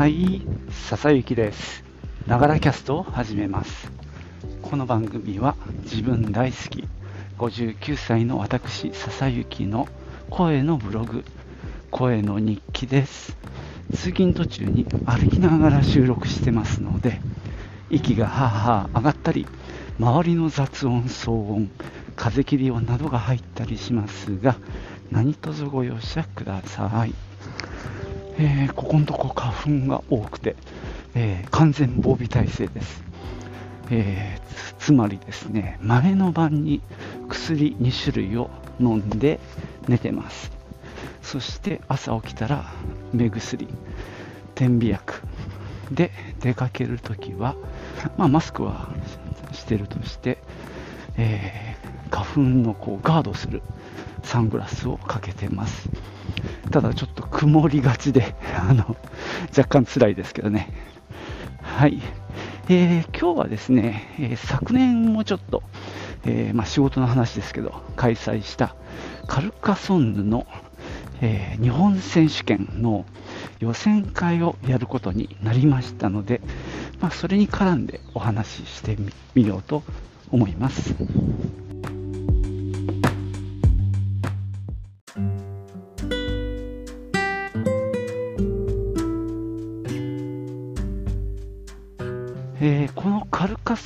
はい、笹雪です。ながらキャストを始めます。この番組は自分大好き59歳の私笹雪の声のブログ、声の日記です。通勤途中に歩きながら収録してますので、息がはあはあ上がったり、周りの雑音、騒音、風切り音などが入ったりしますが、何卒ご容赦ください。えーここのとこ花粉が多くて、えー完全防備体制です。えーつまりですね、前の晩に薬2種類を飲んで寝てます。そして朝起きたら目薬、点鼻薬で出かけるときは、まあ、マスクはしてるとして、えー花粉のこうガードするサングラスをかけてます。ただちょっと曇りがちで、あの若干辛いですけどね。はい。えー今日はですね、えー昨年もちょっと、えーまあ、仕事の話ですけど、開催したカルカソンヌの、え日本選手権の予選会をやることになりましたので、まあ、それに絡んでお話ししてみようと思います。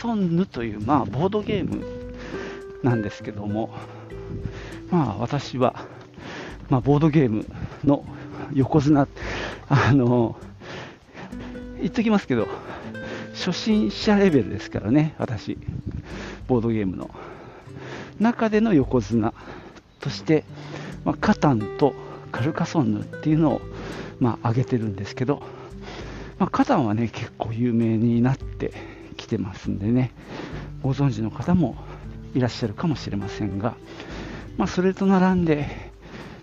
ソンヌという、まあ、ボードゲームなんですけども、まあ、私は、まあ、ボードゲームの横綱、あの言っときますけど、初心者レベルですからね、私、ボードゲームの。中での横綱として、まあ、カタンとカルカソンヌっていうのを、まあ、挙げてるんですけど、まあ、カタンはね、結構有名になっててますんでね、ご存知の方もいらっしゃるかもしれませんが、まあ、それと並んで、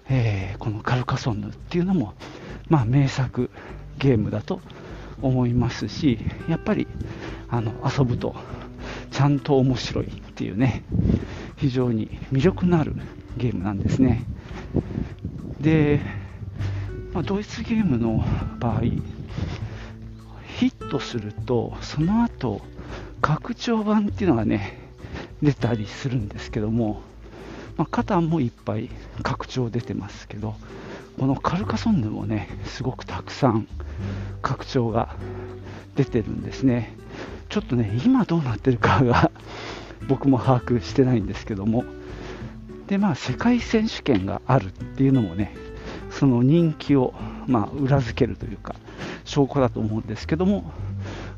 えーこのカルカソンヌっていうのも、まあ、名作ゲームだと思いますし、やっぱりあの遊ぶとちゃんと面白いっていうね、非常に魅力のあるゲームなんですね。で、まあ、ドイツゲームの場合、ヒットすると、その後拡張版っていうのがね、出たりするんですけども、まあ、カタンもいっぱい拡張出てますけど、このカルカソンヌもね、すごくたくさん拡張が出てるんですね。ちょっとね、今どうなってるかが僕も把握してないんですけども、で、まあ、世界選手権があるっていうのもね、その人気を、まあ、裏付けるというか、証拠だと思うんですけども、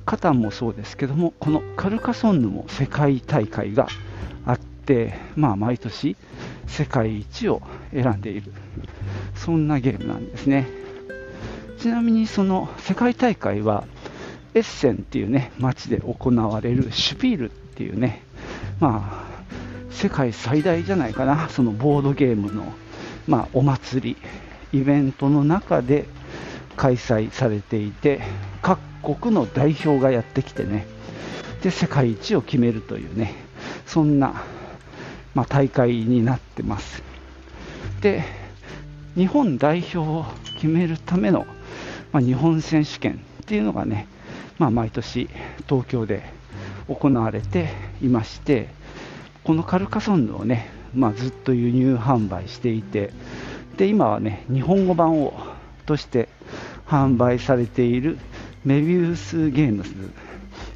カタンもそうですけども、このカルカソンヌも世界大会があって、まあ、毎年世界一を選んでいる、そんなゲームなんですね。ちなみにその世界大会は、エッセンっていうね、街で行われるシュピールっていうね、まあ、世界最大じゃないかな、そのボードゲームの、まあ、お祭り、イベントの中で開催されていて、各国の代表がやってきてね、で、世界一を決めるというね、そんな、まあ、大会になってます。で、日本代表を決めるための、まあ、日本選手権っていうのがね、まあ、毎年東京で行われていまして、このカルカソンヌをね、まあ、ずっと輸入販売していて、で今はね、日本語版をとして販売されているメビウスゲームズ、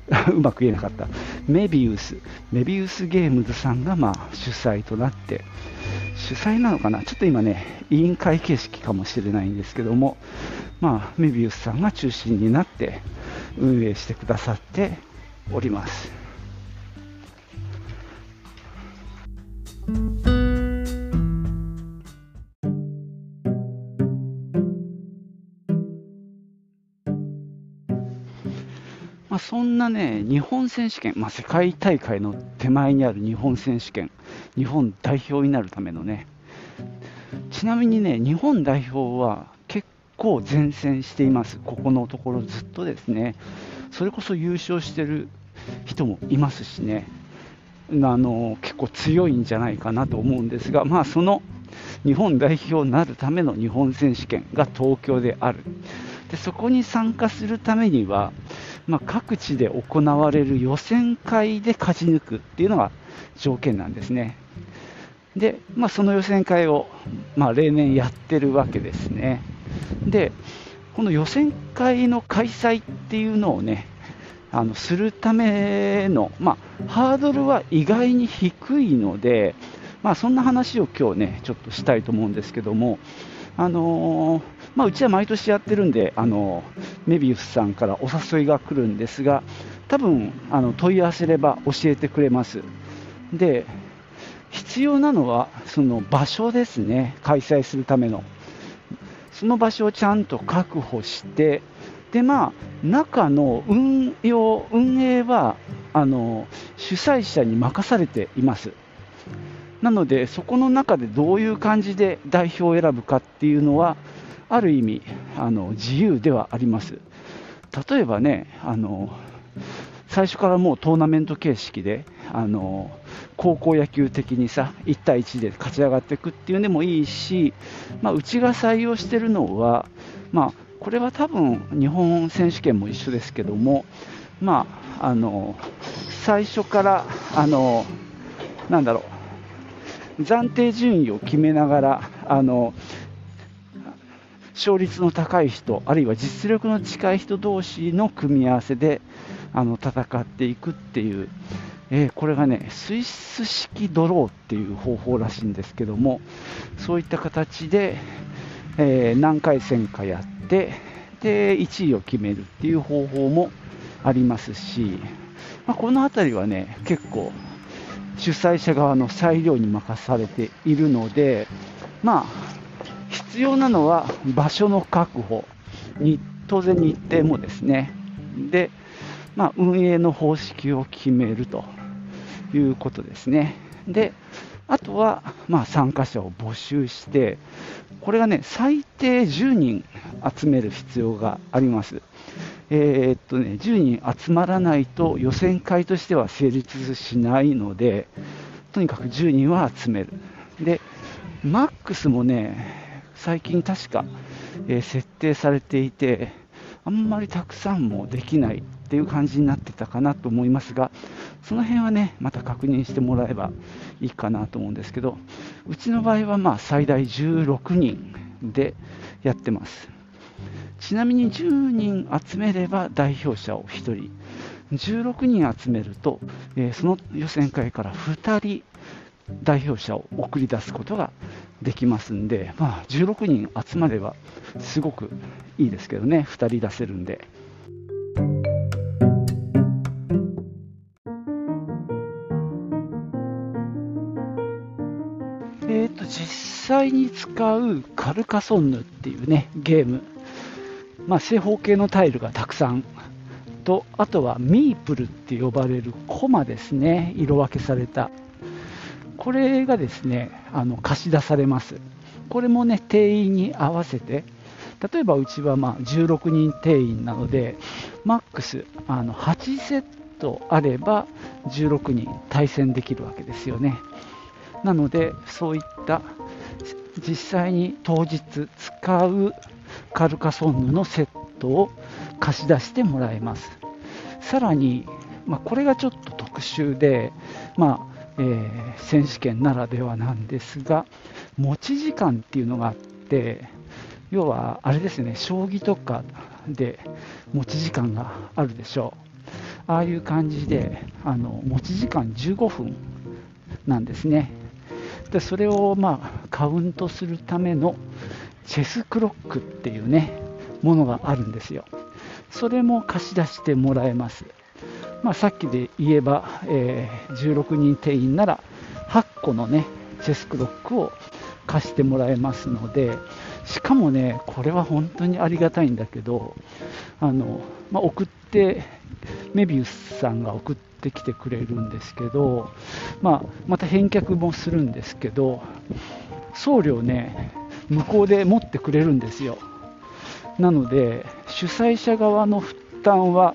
うまく言えなかった、メビウス、メビウスゲームズさんがまあ主催となって、主催なのかな、ちょっと今ね、委員会形式かもしれないんですけども、まあ、メビウスさんが中心になって運営してくださっております。そんなね、日本選手権、まあ、世界大会の手前にある日本選手権、日本代表になるためのね、ちなみにね、日本代表は結構前線しています、ここのところずっとですね、それこそ優勝してる人もいますしね、あの結構強いんじゃないかなと思うんですが、まあ、その日本代表になるための日本選手権が東京である。でそこに参加するためには、まあ、各地で行われる予選会で勝ち抜くっていうのが条件なんですね。で、まあ、その予選会を、まあ、例年やってるわけですね。で、この予選会の開催っていうのをね、あのするための、まあ、ハードルは意外に低いので、まあ、そんな話を今日ね、ちょっとしたいと思うんですけども、あのー、まあ、うちは毎年やってるんで、あのメビウスさんからお誘いが来るんですが、多分あの問い合わせれば教えてくれます。で、必要なのはその場所ですね、開催するための。その場所をちゃんと確保して、でまあ、中の運用運営はあの主催者に任されています。なので、そこの中でどういう感じで代表を選ぶかっていうのは、ある意味あの自由ではあります。例えばねあの最初からもうトーナメント形式であの高校野球的にさ1対1で勝ち上がっていくっていうのもいいし、まあ、うちが採用しているのは、まあ、これは多分日本選手権も一緒ですけども、まあ、あの最初からあのなんだろう暫定順位を決めながらあの勝率の高い人あるいは実力の近い人同士の組み合わせであの戦っていくっていう、えー、これがねスイス式ドローっていう方法らしいんですけどもそういった形で、えー、何回戦かやってで1位を決めるっていう方法もありますし、まあ、この辺りはね結構主催者側の裁量に任されているのでまあ必要なのは場所の確保に当然日程もですね。で、まあ、運営の方式を決めるということですね。であとは、まあ、参加者を募集してこれがね最低10人集める必要があります。えー、っとね10人集まらないと予選会としては成立しないのでとにかく10人は集める。でマックスもね最近確か、えー、設定されていて、あんまりたくさんもできないっていう感じになってたかなと思いますが、その辺はね、また確認してもらえばいいかなと思うんですけど、うちの場合はま最大16人でやってます。ちなみに10人集めれば代表者を1人、16人集めると、えー、その予選会から2人代表者を送り出すことができますんで、まあ、16人集まればすごくいいですけどね、2人出せるんで。えーと、実際に使うカルカソンヌっていうねゲーム、まあ、正方形のタイルがたくさん。とあとはミープルって呼ばれるコマですね。色分けされた。これがですねあの貸し出されます。これもね定員に合わせて例えばうちはま16人定員なのでマックスあの8セットあれば16人対戦できるわけですよね。なのでそういった実際に当日使うカルカソンヌのセットを貸し出してもらえます。さらに、まあ、これがちょっと特殊で、まあえー、選手権ならではなんですが、持ち時間っていうのがあって、要はあれですね、将棋とかで持ち時間があるでしょう。ああいう感じで、あの持ち時間15分なんですね。でそれをまあカウントするためのチェスクロックっていうね、ものがあるんですよ。それも貸し出してもらえます。まあ、さっきで言えば、えー、16人定員なら8個のねチェスクロックを貸してもらえますのでしかもねこれは本当にありがたいんだけどあの、まあ、送ってメビウスさんが送ってきてくれるんですけど、まあ、また返却もするんですけど送料ね向こうで持ってくれるんですよ。なので主催者側の負担は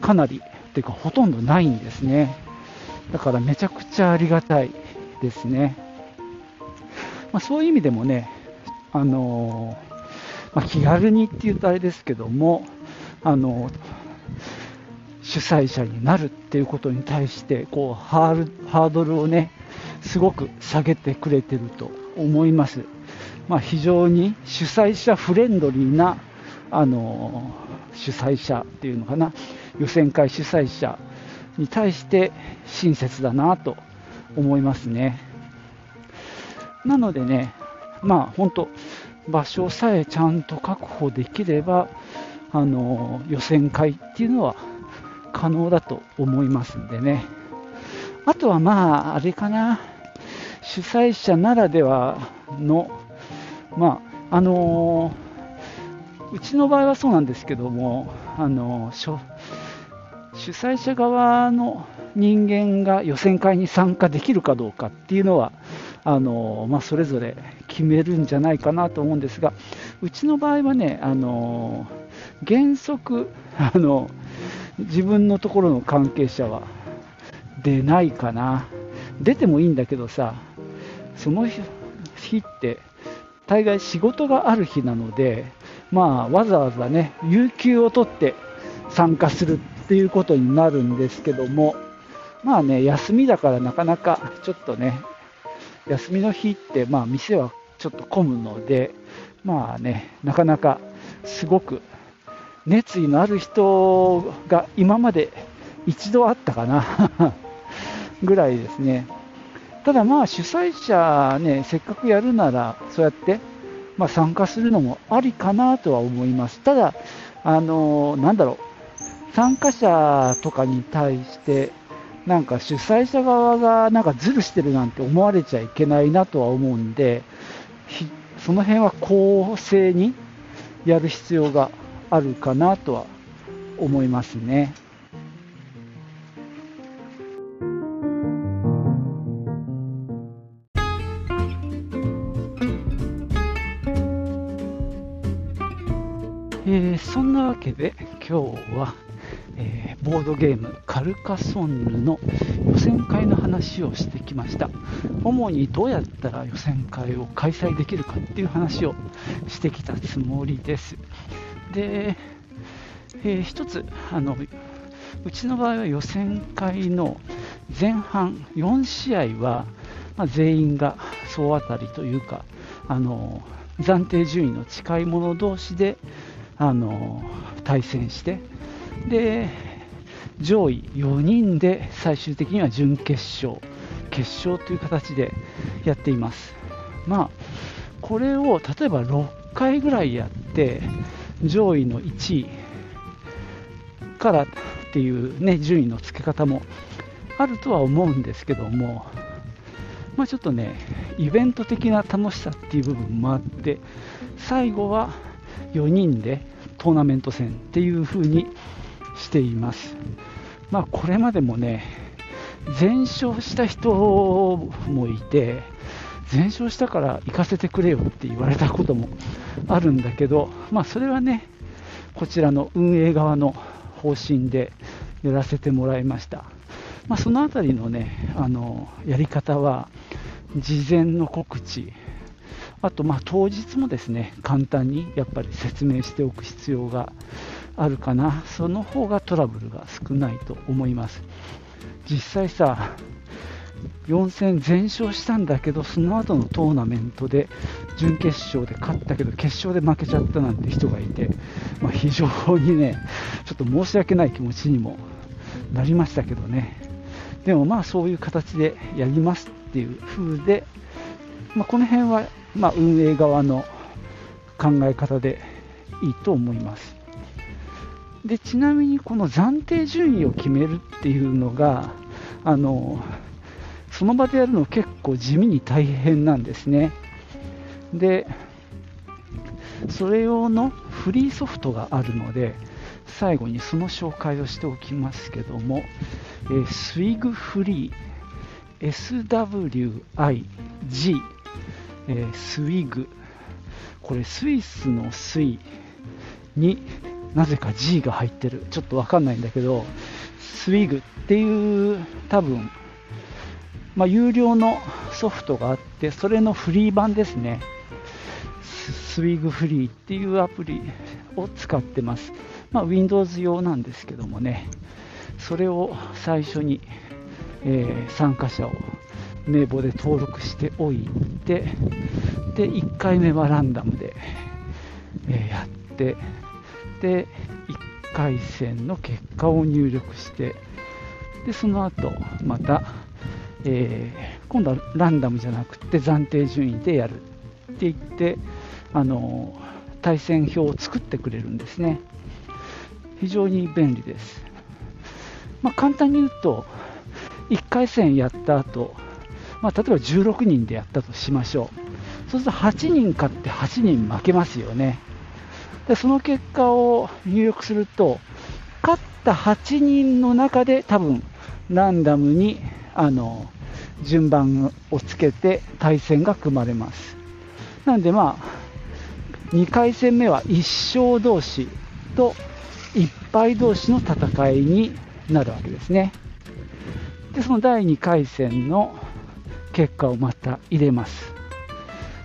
かなりっていうかほとんどないんですね。だからめちゃくちゃありがたいですね。まあ、そういう意味でもね、あのまあ、気軽にっていうとあれですけども、あの主催者になるっていうことに対してこうハードルをねすごく下げてくれてると思います。まあ、非常に主催者フレンドリーなあの主催者っていうのかな予選会主催者に対して親切だなと思いますね。なのでね、まあ本当、場所さえちゃんと確保できれば、あの予選会っていうのは可能だと思いますんでね。あとはまあ、あれかな、主催者ならではの、まあ、あのうちの場合はそうなんですけども、あの主催者側の人間が予選会に参加できるかどうかっていうのは、あのまあ、それぞれ決めるんじゃないかなと思うんですが、うちの場合はね、あの原則あの、自分のところの関係者は出ないかな、出てもいいんだけどさ、その日って、大概仕事がある日なので、まあ、わざわざね、有給を取って参加するっていうことになるんですけども、まあね、休みだからなかなかちょっとね、休みの日って、まあ、店はちょっと混むので、まあね、なかなかすごく熱意のある人が今まで一度あったかな ぐらいですね。ただまあ主催者ね、せっかくやるなら、そうやって、まあ、参加するのもありかなとは思います。ただ、あのなんだろう、参加者とかに対して、なんか主催者側がなんかズルしてるなんて思われちゃいけないなとは思うんで、その辺は公正にやる必要があるかなとは思いますね。今日はえー、ボードゲームカルカソンヌの予選会の話をしてきました。主にどうやったら予選会を開催できるかっていう話をしてきたつもりです。で、えー、一つあのうちの場合は予選会の前半4試合は、まあ、全員が総当たりというかあの暫定順位の近い者同士であの対戦してで上位4人で最終的には準決勝、決勝という形でやっています。まあ、これを例えば6回ぐらいやって、上位の1位からっていう、ね、順位の付け方もあるとは思うんですけども、まあ、ちょっとね、イベント的な楽しさっていう部分もあって、最後は4人でトーナメント戦っていう風にしています。まあ、これまでもね、全勝した人もいて、全勝したから行かせてくれよって言われたこともあるんだけど、まあ、それはね、こちらの運営側の方針でやらせてもらいました。まあ、そのあたりのね、あのやり方は、事前の告知、あとま当日もですね簡単にやっぱり説明しておく必要があるかな、その方がトラブルが少ないと思います。実際さ、4戦全勝したんだけど、その後のトーナメントで準決勝で勝ったけど、決勝で負けちゃったなんて人がいて、まあ、非常にね、ちょっと申し訳ない気持ちにもなりましたけどね、でもまあそういう形でやりますっていう風で、まあ、この辺はまあ運営側の考え方でいいと思います。でちなみにこの暫定順位を決めるっていうのがあのその場でやるの結構地味に大変なんですねでそれ用のフリーソフトがあるので最後にその紹介をしておきますけども、えー、SWIG フリー SWIG、えー、SWIG これスイスのスイになぜか G が入ってる。ちょっとわかんないんだけど、スウィグっていう多分、まあ、有料のソフトがあって、それのフリー版ですね。スイグフリーっていうアプリを使ってます。まあ、Windows 用なんですけどもね、それを最初に、えー、参加者を名簿で登録しておいて、で、1回目はランダムで、え、やって、で、1回戦の結果を入力して、で、その後、また、えー、今度はランダムじゃなくて暫定順位でやるって言って、あの対戦表を作ってくれるんですね。非常に便利です。まあ、簡単に言うと、1回戦やった後、まあ、例えば16人でやったとしましょう。そうすると8人勝って8人負けますよね。でその結果を入力すると、勝った8人の中で多分ランダムにあの順番をつけて対戦が組まれます。なんでまあ、2回戦目は1勝同士と1敗同士の戦いになるわけですね。で、その第2回戦の結果をまた入れます。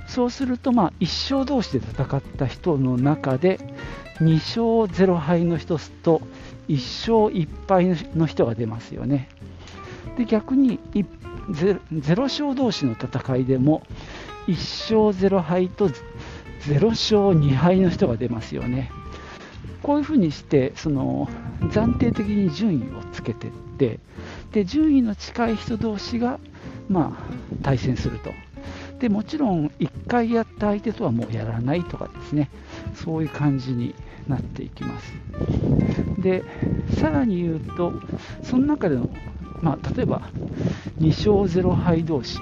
そうすると、まあ、1勝同士で戦った人の中で、2勝0敗の人と1勝1敗の人が出ますよね。で逆に 0, 0勝同士の戦いでも1勝0敗と0勝2敗の人が出ますよね。こういうふうにしてその暫定的に順位をつけていってで順位の近い人同士が、まあ、対戦すると。でもちろん1回やった相手とはもうやらないとかですね。そういう感じになっていきます。でさらに言うとその中での、まあ、例えば2勝0敗同士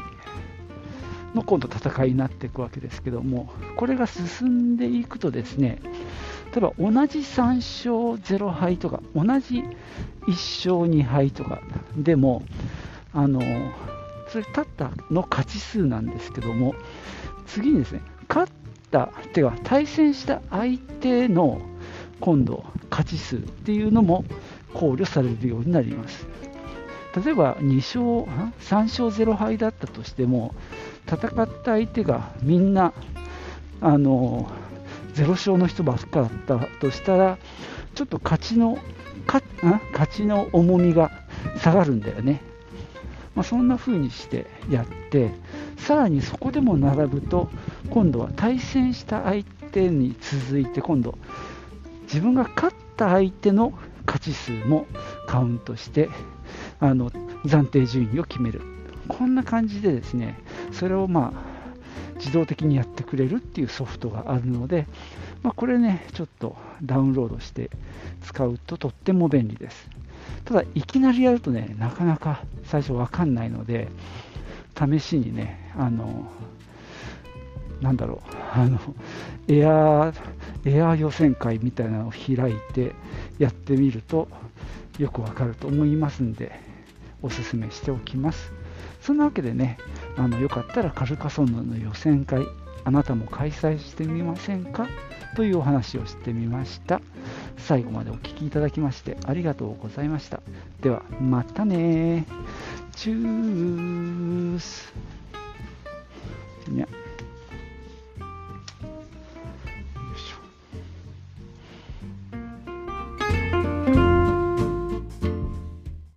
の今度戦いになっていくわけですけどもこれが進んでいくとですね例えば同じ3勝0敗とか同じ1勝2敗とかでもあのそれ立ったの勝ち数なんですけども次にですね勝ったてか対戦した相手の今度勝ち数っていうのも考慮されるようになります。例えば2勝3勝0敗だったとしても戦った相手がみんなあの0勝の人ばっかだったとしたらちょっと勝ちの勝ちの重みが下がるんだよね、まあ、そんな風にしてやってさらにそこでも並ぶと今度は対戦した相手に続いて今度自分が勝った相手の勝ち数もカウントしてあの暫定順位を決める。こんな感じでですねそれをまあ自動的にやってくれるっていうソフトがあるので、まあ、これねちょっとダウンロードして使うととっても便利です。ただいきなりやるとねなかなか最初わかんないので試しにねあのなんだろうあのエアエアー予選会みたいなのを開いてやってみるとよくわかると思いますんでおすすめしておきます。そんなわけでねあのよかったらカルカソンヌの予選会あなたも開催してみませんか？というお話をしてみました。最後までお聴きいただきましてありがとうございました。ではまたね。チュース。